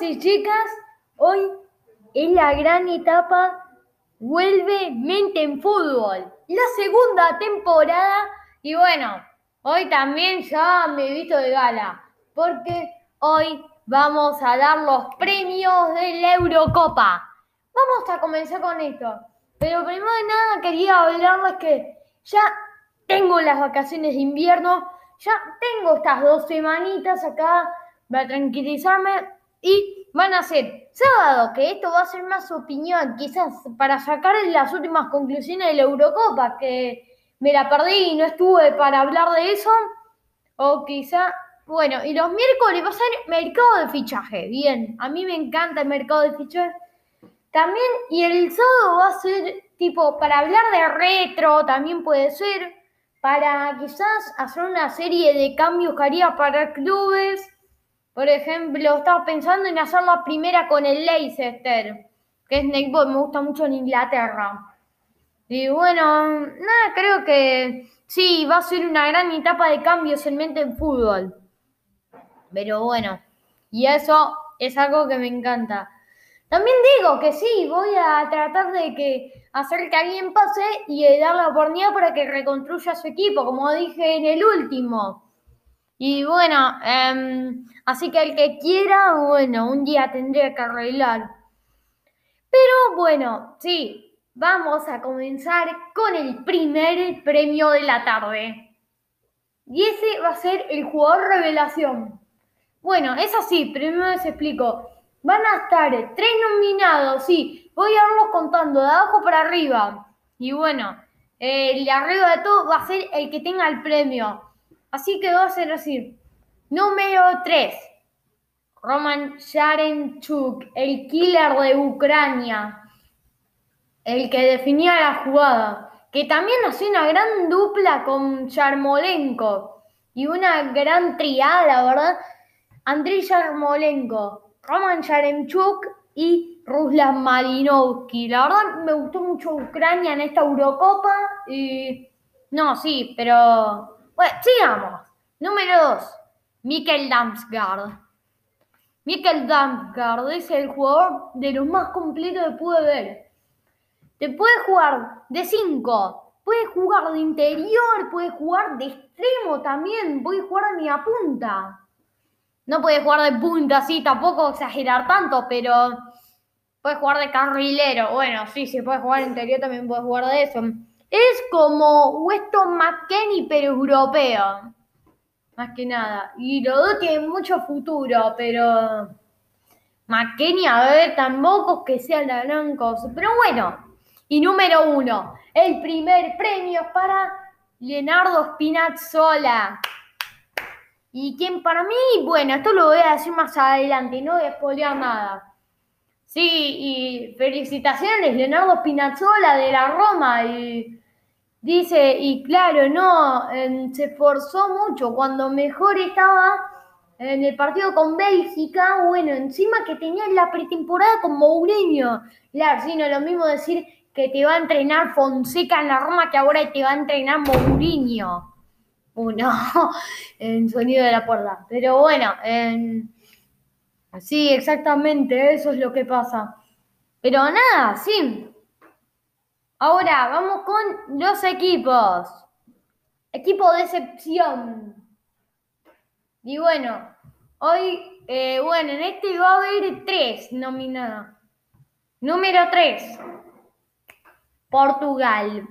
y chicas, hoy es la gran etapa Vuelve Mente en Fútbol, la segunda temporada y bueno, hoy también ya me he visto de gala porque hoy vamos a dar los premios de la Eurocopa. Vamos a comenzar con esto, pero primero de nada quería hablarles que ya tengo las vacaciones de invierno, ya tengo estas dos semanitas acá para tranquilizarme y van a ser sábado, que esto va a ser más opinión, quizás para sacar las últimas conclusiones de la Eurocopa, que me la perdí y no estuve para hablar de eso, o quizá, bueno, y los miércoles va a ser mercado de fichaje, bien, a mí me encanta el mercado de fichaje. También, y el sábado va a ser tipo para hablar de retro, también puede ser, para quizás hacer una serie de cambios que haría para clubes por ejemplo, estaba pensando en hacer la primera con el Leicester, que es netball, me gusta mucho en Inglaterra. Y bueno, nada, creo que sí, va a ser una gran etapa de cambios en mente en fútbol. Pero bueno, y eso es algo que me encanta. También digo que sí, voy a tratar de que hacer que alguien pase y dar la oportunidad para que reconstruya su equipo, como dije en el último. Y bueno, em, así que el que quiera, bueno, un día tendría que arreglar. Pero bueno, sí, vamos a comenzar con el primer premio de la tarde. Y ese va a ser el jugador revelación. Bueno, es así, primero les explico. Van a estar tres nominados, sí, voy a irlos contando de abajo para arriba. Y bueno, el arriba de todo va a ser el que tenga el premio. Así que va a ser así. Número 3. Roman Yarenchuk, el killer de Ucrania. El que definía la jugada. Que también hacía una gran dupla con Yarmolenko. Y una gran triada, verdad. Andrei Yarmolenko, Roman Yarenchuk y Ruslan Malinovsky. La verdad me gustó mucho Ucrania en esta Eurocopa. Y. No, sí, pero bueno, sigamos. Número 2. Mikkel Damsgaard. Mikkel Damsgaard es el jugador de los más completos que pude ver. Te puede jugar de 5, puede jugar de interior, puede jugar de extremo también, puede jugar de a punta. No puede jugar de punta, así, tampoco exagerar tanto, pero puede jugar de carrilero. Bueno, sí, si puede jugar de interior, también puede jugar de eso. Es como Weston McKenney, pero europeo. Más que nada. Y los dos tienen mucho futuro, pero. McKenney, a ver, tampoco que sea la gran cosa. Pero bueno. Y número uno, el primer premio para Leonardo Spinazzola. Y quien para mí, bueno, esto lo voy a decir más adelante, no voy a nada. Sí, y felicitaciones, Leonardo Spinazzola de la Roma. Y Dice, y claro, no, em, se esforzó mucho. Cuando mejor estaba en el partido con Bélgica, bueno, encima que tenía la pretemporada con Mourinho. Claro, sí, no es lo mismo decir que te va a entrenar Fonseca en la Roma que ahora te va a entrenar Mourinho. Uno, en sonido de la puerta. Pero bueno, sí, exactamente, eso es lo que pasa. Pero nada, sí, Ahora vamos con los equipos. Equipo de excepción. Y bueno, hoy, eh, bueno, en este va a haber tres nominados. Número tres, Portugal.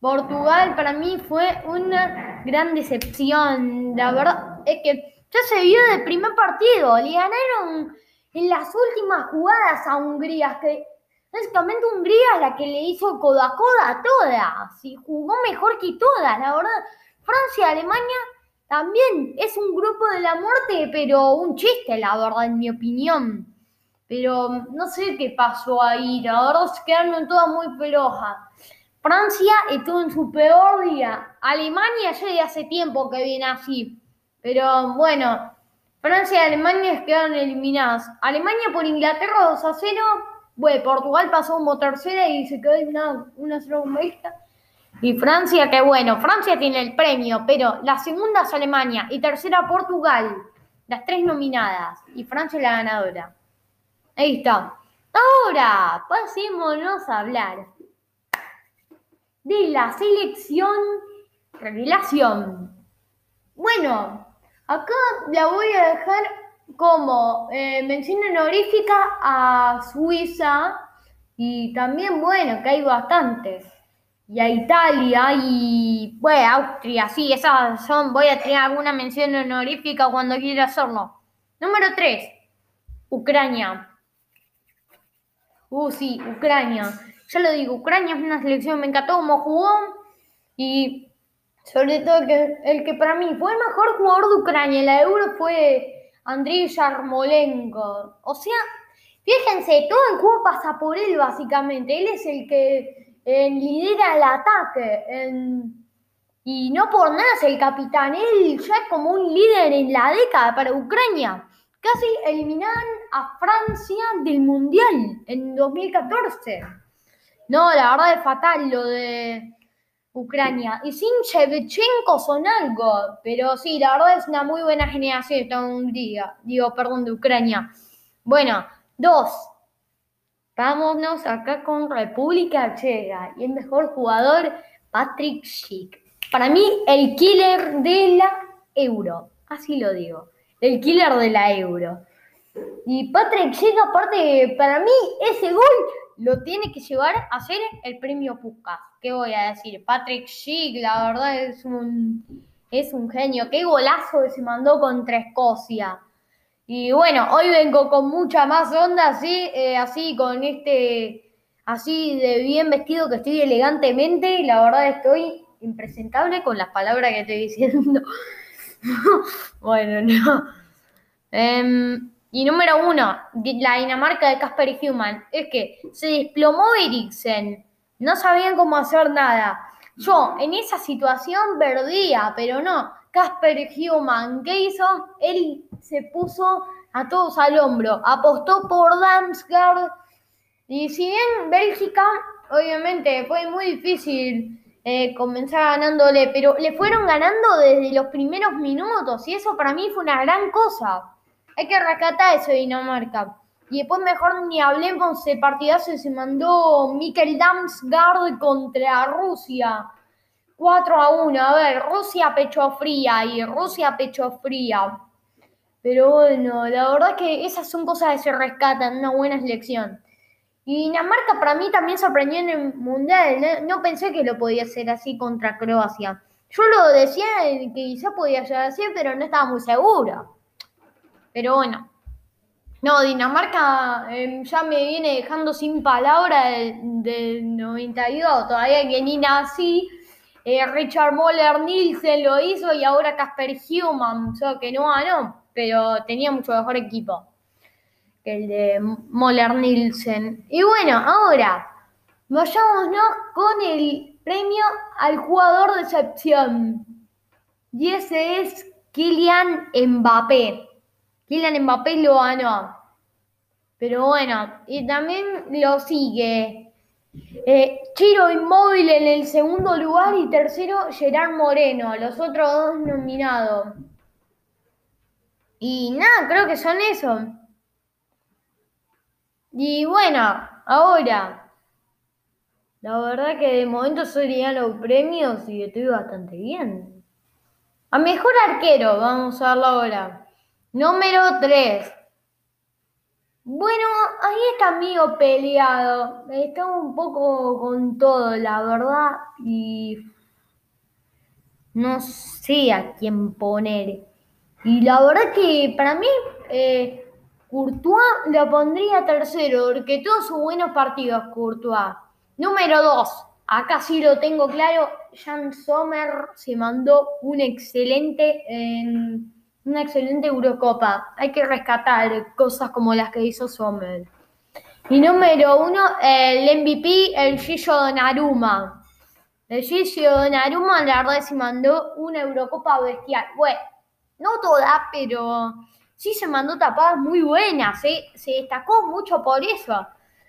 Portugal para mí fue una gran decepción. La verdad es que ya se vio del primer partido. Le ganaron en las últimas jugadas a Hungría, que Básicamente Hungría es la que le hizo codo a coda a todas y jugó mejor que todas, la verdad. Francia, Alemania también es un grupo de la muerte, pero un chiste, la verdad, en mi opinión. Pero no sé qué pasó ahí, la verdad se quedaron todas muy flojas. Francia estuvo en su peor día. Alemania ya de hace tiempo que viene así. Pero bueno, Francia y Alemania quedaron eliminadas. Alemania por Inglaterra 2 a 0 bueno, Portugal pasó como tercera y se quedó en una, una sola Y Francia, que bueno, Francia tiene el premio, pero la segunda es Alemania y tercera Portugal, las tres nominadas, y Francia la ganadora. Ahí está. Ahora, pasémonos a hablar de la selección revelación. Bueno, acá la voy a dejar como eh, mención honorífica a Suiza y también, bueno, que hay bastantes. Y a Italia y, bueno, Austria, sí, esas son, voy a tener alguna mención honorífica cuando quiera hacerlo. Número 3, Ucrania. Uh, sí, Ucrania. Ya lo digo, Ucrania es una selección, me encantó como jugó y sobre todo que el que para mí fue el mejor jugador de Ucrania en la Euro fue Andriy Yarmolenko. O sea, fíjense, todo el juego pasa por él básicamente. Él es el que eh, lidera el ataque. y no por nada es el capitán. Él ya es como un líder en la década para Ucrania. Casi eliminan a Francia del Mundial en 2014. No, la verdad es fatal lo de Ucrania. Y sin Shevchenko son algo, pero sí, la verdad es una muy buena generación esta Hungría, digo, perdón, de Ucrania. Bueno, dos. Vámonos acá con República Checa y el mejor jugador, Patrick Schick. Para mí, el killer de la Euro, así lo digo, el killer de la Euro. Y Patrick Schick, aparte, para mí, ese gol lo tiene que llevar a ser el premio Puskas. ¿Qué voy a decir? Patrick Schick, la verdad es un, es un genio. Qué golazo que se mandó contra Escocia. Y bueno, hoy vengo con mucha más onda, así, eh, así con este, así de bien vestido que estoy elegantemente. La verdad estoy impresentable con las palabras que estoy diciendo. bueno, no. Em, y número uno, la Dinamarca de Casper Human, es que se desplomó Eriksen. No sabían cómo hacer nada. Yo en esa situación perdía, pero no. Casper Human, ¿qué hizo? Él se puso a todos al hombro, apostó por Damsgaard. Y si bien Bélgica, obviamente, fue muy difícil eh, comenzar ganándole, pero le fueron ganando desde los primeros minutos y eso para mí fue una gran cosa. Hay que rescatar eso de Dinamarca. Y después mejor ni hablemos de partidazo que se mandó Mikkel Damsgaard contra Rusia. 4 a 1. A ver, Rusia pecho fría y Rusia pecho fría. Pero bueno, la verdad que esas son cosas que se rescatan, una buena selección. Y Dinamarca para mí también sorprendió en el Mundial. No, pensé que lo podía hacer así contra Croacia. Yo lo decía que quizá podía ser así, pero no estaba muy segura. Pero bueno. No, Dinamarca em, ya me viene dejando sin palabra del, 92. Todavía que ni nací. Eh, Richard Moller Nielsen lo hizo y ahora Casper Human. O que no ganó, pero tenía mucho mejor equipo que el de Moller Nielsen. Y bueno, ahora vayámonos con el premio al jugador de excepción. Y ese es Kylian Mbappé. Kylian Mbappé lo ganó. Pero bueno, y también lo sigue eh, Chiro Inmóvil en el segundo lugar y tercero Gerard Moreno, los otros dos nominados. Y nada, creo que son eso. Y bueno, ahora, la verdad que de momento serían los premios y estoy bastante bien. A mejor arquero, vamos a verlo ahora. Número 3. Bueno, ahí está mío peleado. Está un poco con todo, la verdad. Y no sé a quién poner. Y la verdad que para mí, eh, Courtois lo pondría tercero, porque todos sus buenos partidos, Courtois. Número 2. Acá sí lo tengo claro. Jan Sommer se mandó un excelente. En una excelente Eurocopa. Hay que rescatar cosas como las que hizo Sommer. Y número uno, el MVP, el Gillo Donnarumma. El Gillo Donnarumma, la verdad, se mandó una Eurocopa bestial. Bueno, no toda, pero sí se mandó tapadas muy buenas. ¿eh? Se destacó mucho por eso.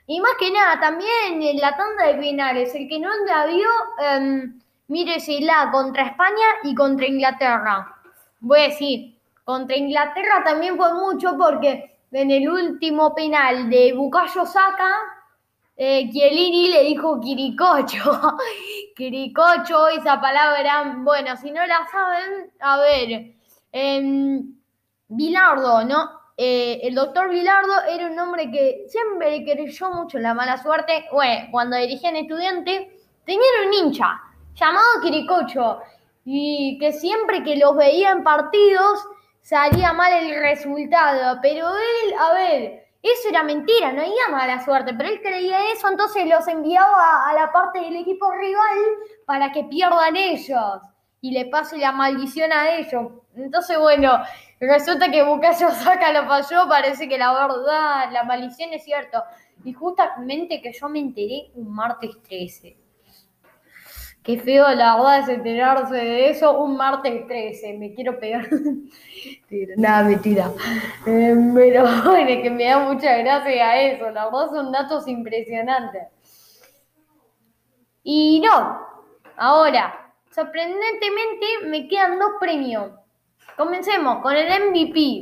Y más que nada, también en la tanda de finales, el que no la vio, eh, la contra España y contra Inglaterra. Voy a decir, contra Inglaterra también fue mucho porque en el último penal de Bukayo Saka, eh, le dijo Quiricocho. Quiricocho, esa palabra, bueno, si no la saben, a ver, em, Bilardo, ¿no? Eh, el doctor Bilardo era un hombre que siempre creyó mucho la mala suerte. Bueno, cuando dirigía en estudiante, tenía un hincha llamado Quiricocho y que siempre que los veía en partidos salía mal el resultado. Pero él, a ver, eso era mentira, no había mala suerte, pero él creía eso, entonces los enviaba a, la parte del equipo rival para que pierdan ellos y le pase la maldición a ellos. Entonces, bueno, resulta que Bucayo Saca lo falló, parece que la verdad, la maldición es cierto. Y justamente que yo me enteré un martes 13. Qué feo, la verdad, es enterarse de eso un martes 13. Me quiero pegar. Nada, mentira. Eh, pero bueno, que me da mucha gracia a eso. La verdad son datos impresionantes. Y no, ahora, sorprendentemente me quedan dos premios. Comencemos con el MVP.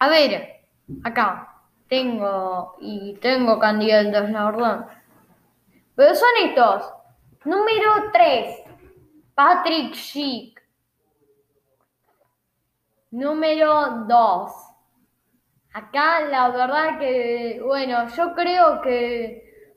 A ver, acá tengo y tengo candidatos, la verdad. Pero son estos. Número 3. Patrick Schick. Número 2. Acá la verdad que, bueno, yo creo que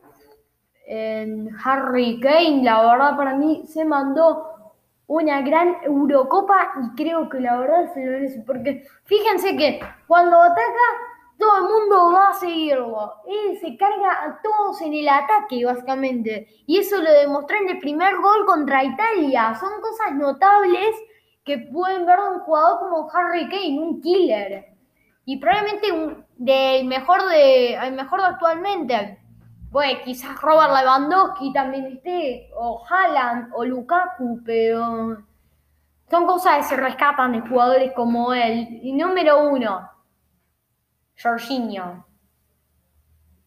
en Harry Kane, la verdad para mí se mandó una gran Eurocopa y creo que la verdad se lo merece. Porque fíjense que cuando ataca todo el mundo va a seguirlo. Él se carga a todos en el ataque, básicamente. Y eso lo demostró en el primer gol contra Italia. Son cosas notables que pueden ver de un jugador como Harry Kane, un killer. Y probablemente un, del mejor de, el mejor de actualmente. Bueno, quizás Robert Lewandowski también esté, o Haaland, o Lukaku, pero son cosas que se rescatan de jugadores como él. Y número uno, Jorginho.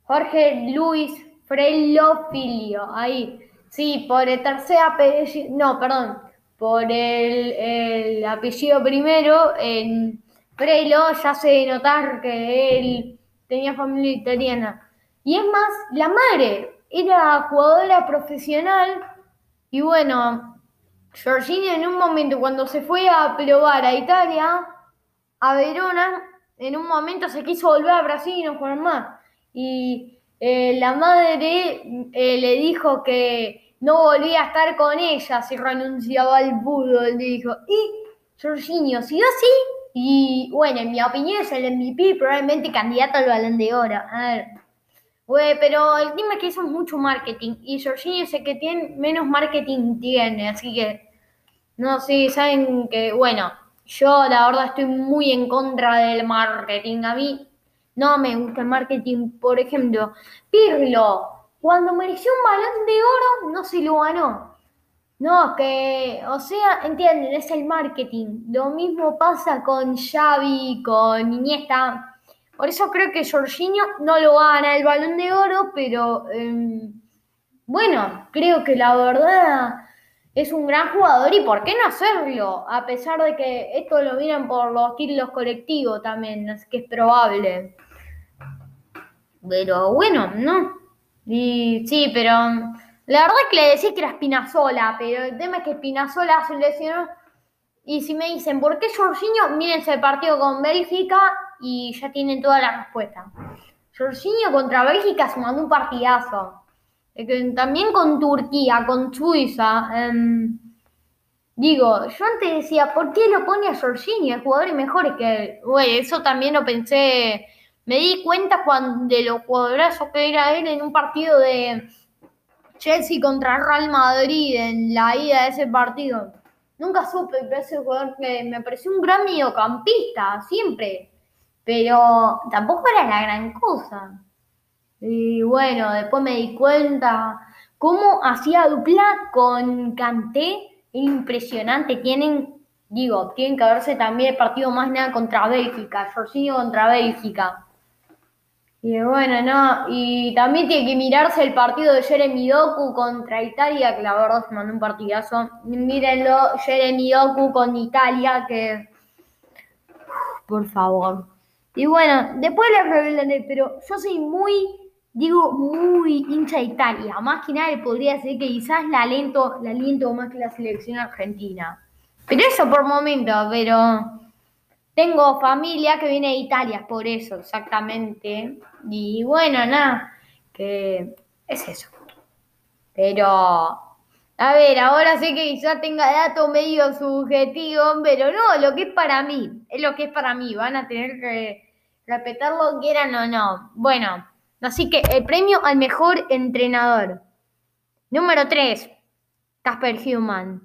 Jorge Luis Freilo Filio. Ahí. Sí, por el tercer apellido. No, perdón. Por el, apellido primero, en Freilo ya se notar que él tenía familia italiana. Y es más, la madre era jugadora profesional. Y bueno, Jorginho en un momento, cuando se fue a probar a Italia, a Verona, en un momento se quiso volver a Brasil y no jugar más. Y eh, la madre eh, le dijo que no volvía a estar con ella si renunciaba al fútbol. Dijo, y Jorginho siguió así. Y bueno, en mi opinión es el MVP, probablemente candidato al balón de oro. A ver. pero el tema es que eso es mucho marketing. Y Jorginho sé que tiene menos marketing tiene. Así que, no sé, saben que, bueno, yo la verdad estoy muy en contra del marketing. A mí no me gusta el marketing. Por ejemplo, Pirlo, cuando mereció un balón de oro, no se lo ganó. No, que, o sea, entienden, es el marketing. Lo mismo pasa con Xavi, con Iniesta. Por eso creo que Jorginho no lo va a ganar el balón de oro, pero em, bueno, creo que la verdad es un gran jugador y ¿por qué no hacerlo? A pesar de que esto lo miran por los títulos colectivos también, es que es probable. Pero bueno, no. Y sí, pero la verdad es que le decía que era Spinazzola, pero el tema es que Spinazzola se lesionó. Y si me dicen, ¿por qué Jorginho? Mírense el partido con Bélgica y ya tienen toda la respuesta. Jorginho contra Bélgica se mandó un partidazo también con Turquía, con Suiza. Em, digo, yo antes decía, ¿por qué lo pone a Jorginho? El jugador es mejor que él. eso también lo pensé. Me di cuenta cuando, de lo jugadorazo que era él en un partido de Chelsea contra Real Madrid en la ida de ese partido. Nunca supe que ese jugador me pareció un gran mediocampista, siempre. Pero tampoco era la gran cosa. Y bueno, después me di cuenta cómo hacía dupla con Canté. Impresionante. Tienen, digo, tienen que verse también el partido más nada contra Bélgica. Jorginho contra Bélgica. Y bueno, no. Y también tiene que mirarse el partido de Jeremy Doku contra Italia, que la verdad se mandó un partidazo. Mírenlo, Jeremy Doku con Italia, que. Por favor. Y bueno, después les revelaré, pero yo soy muy, digo, muy hincha de Italia. Más que nada podría decir que quizás la aliento, la aliento más que la selección argentina. Pero eso por momento, pero tengo familia que viene de Italia, por eso, exactamente. Y bueno, nada, que es eso. Pero, a ver, ahora sé que quizás tenga datos medio subjetivos, pero no, lo que es para mí, es lo que es para mí. Van a tener que respetarlo, quieran o no. Bueno, así que el premio al mejor entrenador. Número 3, Casper Human.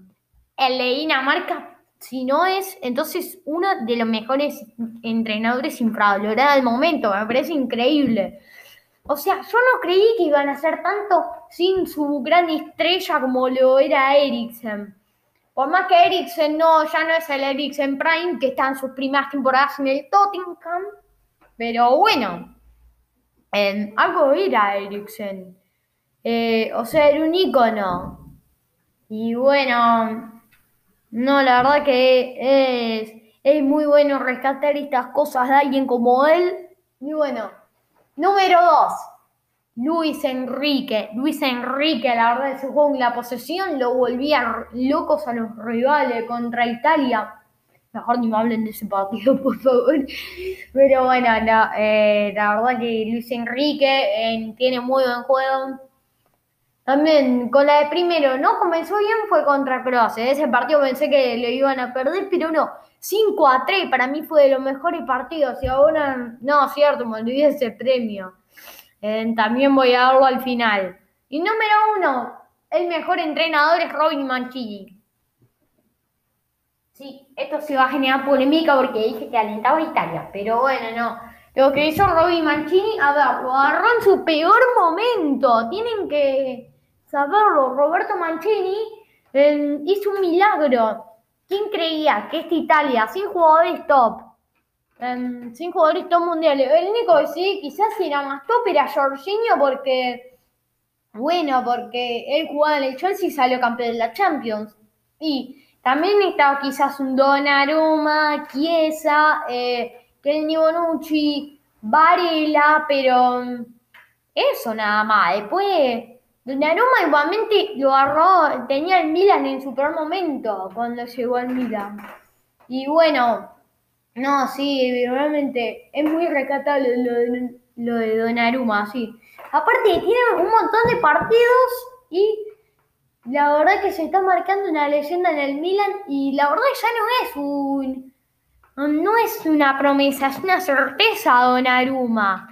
El de Dinamarca, si no es, entonces uno de los mejores entrenadores infravalorados del momento. Me parece increíble. O sea, yo no creí que iban a hacer tanto sin su gran estrella como lo era Eriksen. Por más que Eriksen no, ya no es el Eriksen Prime, que está en sus primeras temporadas en el Tottenham. Pero bueno, algo era Eriksen. Eh, o sea, era un ícono. Y bueno, no, la verdad que es, es muy bueno rescatar estas cosas de alguien como él. Y bueno, Número 2. Luis Enrique. Luis Enrique, la verdad, su juego en la posesión lo volvía locos a los rivales contra Italia. Mejor ni me hablen de ese partido, por favor. Pero bueno, eh, la verdad que Luis Enrique eh, tiene muy buen juego. También con la de primero, no comenzó bien, fue contra Croacia. Ese partido pensé que lo iban a perder, pero no. 5 a 3 para mí fue de los mejores partidos y ahora, no, cierto, me olvidé ese premio. Eh, también voy a darlo al final. Y número uno, el mejor entrenador es Robin Mancini. Sí, esto se va a generar polémica porque dije que alentaba a Italia, pero bueno, no. Lo que hizo Robin Mancini, a ver, lo agarró en su peor momento. Tienen que saberlo. Roberto Mancini eh, hizo un milagro ¿Quién creía que esta Italia, sin jugadores top, em, sin jugadores top mundiales, el único que sí, quizás era más top era Jorginho porque, bueno, porque él jugaba en el Chelsea y salió campeón de la Champions. Y también estaba quizás un Donnarumma, Chiesa, eh, Kenny Bonucci, Varela, pero eso nada más. Después Donnarumma igualmente lo agarró, tenía el Milan en su peor momento cuando llegó al Milan. Y bueno, no, sí, realmente es muy recatable lo de, lo de sí. Aparte, tiene un montón de partidos y la verdad que se está marcando una leyenda en el Milan y la verdad ya no es un... No es una promesa, es una certeza Donnarumma.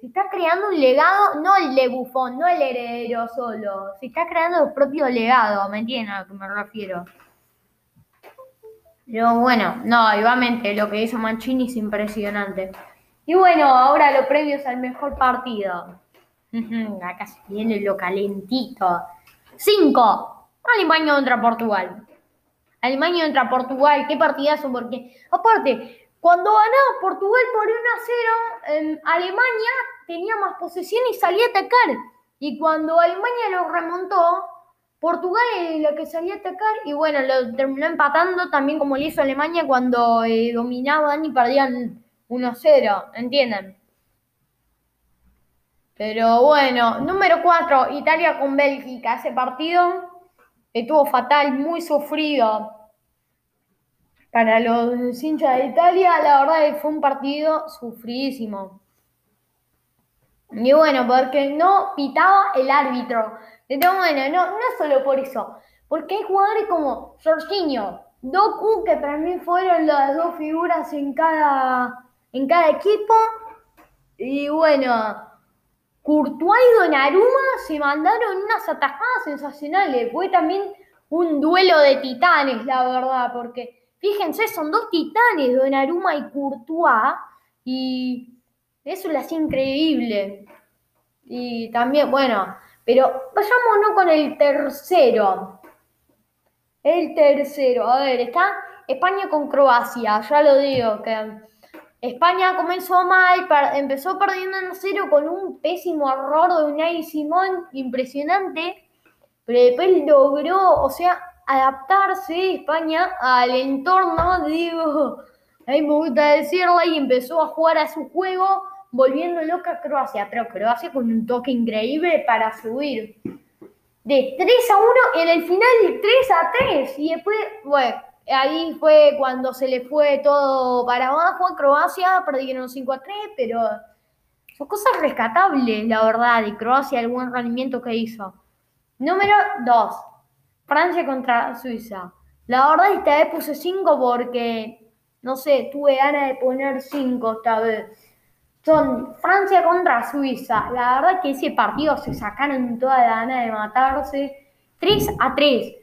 Se está creando un legado, no el de Buffon, no el heredero solo. Se está creando el propio legado, ¿me entienden a lo que me refiero? Pero bueno, no, igualmente lo que hizo Mancini es impresionante. Y bueno, ahora los previos al mejor partido. Acá se viene lo calentito. 5. Alemania contra Portugal. Alemania contra Portugal, qué partidazo, porque aparte, cuando ganaba Portugal por 1 a 0, Alemania tenía más posesión y salía a atacar. Y cuando Alemania lo remontó, Portugal es lo que salía a atacar y bueno, lo terminó empatando también como lo hizo Alemania cuando eh, dominaban y perdían 1 a 0, ¿entienden? Pero bueno, número 4, Italia con Bélgica. Ese partido estuvo fatal, muy sufrido para los hinchas de Italia, la verdad fue un partido sufridísimo. Y bueno, porque no pitaba el árbitro. Pero bueno, no, no solo por eso. Porque hay jugadores como Jorginho, Doku, que para mí fueron las dos figuras en cada, en cada equipo. Y bueno, Courtois y Donnarumma se mandaron unas atajadas sensacionales. Fue también un duelo de titanes, la verdad, porque Fíjense, son dos titanes, Donnarumma y Courtois, y eso lo hacía increíble. Y también, bueno, pero vayámonos con el tercero. El tercero, a ver, está España con Croacia, ya lo digo, que España comenzó mal, empezó perdiendo en cero con un pésimo error de Unai Simón, impresionante, pero después logró, o sea, adaptarse España al entorno, digo, a mí me gusta decirle, y empezó a jugar a su juego, volviendo loca Croacia, pero Croacia con un toque increíble para subir de 3 a 1 en el final de 3 a 3. Y después, bueno, ahí fue cuando se le fue todo para abajo a Croacia, perdieron 5 a 3, pero son cosas rescatables, la verdad, de Croacia, el buen rendimiento que hizo. Número 2, Francia contra Suiza. La verdad, esta vez puse 5 porque, no sé, tuve ganas de poner 5 esta vez son Francia contra Suiza. La verdad que ese partido se sacaron toda la gana de matarse. 3 a 3.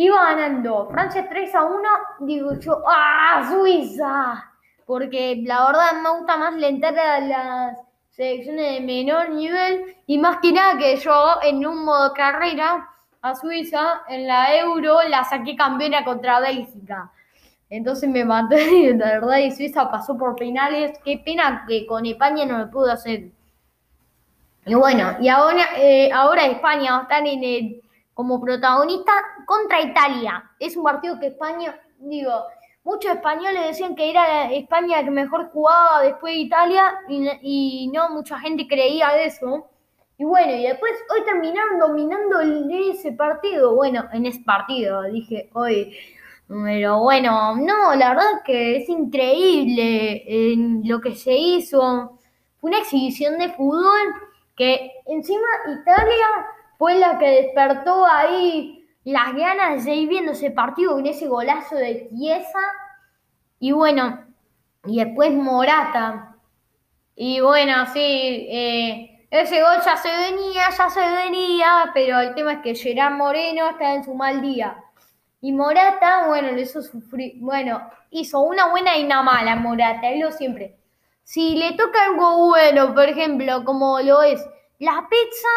Iba ganando Francia 3 a 1. Digo yo, ¡ah, Suiza! Porque la verdad me gusta más lentar a las selecciones de menor nivel. Y más que nada que yo en un modo carrera a Suiza en la Euro la saqué campeona contra Bélgica. Entonces me maté, la verdad, y Suiza pasó por penales. Qué pena que con España no lo pudo hacer. Y bueno, y ahora, eh, ahora España va a estar en el, como protagonista contra Italia. Es un partido que España, digo, muchos españoles decían que era España que mejor jugaba después de Italia y, no mucha gente creía eso. Y bueno, y después hoy terminaron dominando ese partido. Bueno, en ese partido dije, hoy pero bueno, no, la verdad que es increíble lo que se hizo. Fue una exhibición de fútbol que encima Italia fue la que despertó ahí las ganas de ir viendo ese partido con ese golazo de pieza. Y bueno, y después Morata. Y bueno, sí, eh, ese gol ya se venía, ya se venía, pero el tema es que Gerard Moreno está en su mal día. Y Morata, bueno, le hizo sufrir, bueno, hizo una buena y una mala Morata, él lo siempre. Si le toca algo bueno, por ejemplo, como lo es la pizza,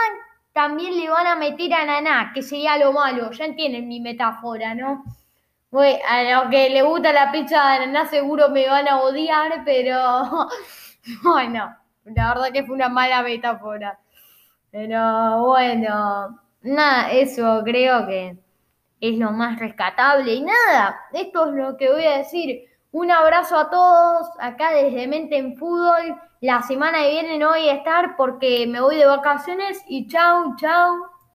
también le van a meter a Naná, que sería lo malo, ya entienden mi metáfora, ¿no? Bueno, a los que le gusta la pizza de Naná seguro me van a odiar, pero bueno, la verdad que fue una mala metáfora. Pero bueno, nada, eso creo que es lo más rescatable. Y nada, esto es lo que voy a decir. Un abrazo a todos acá desde Mente en Fútbol. La semana que viene no voy a estar porque me voy de vacaciones y chau, chau.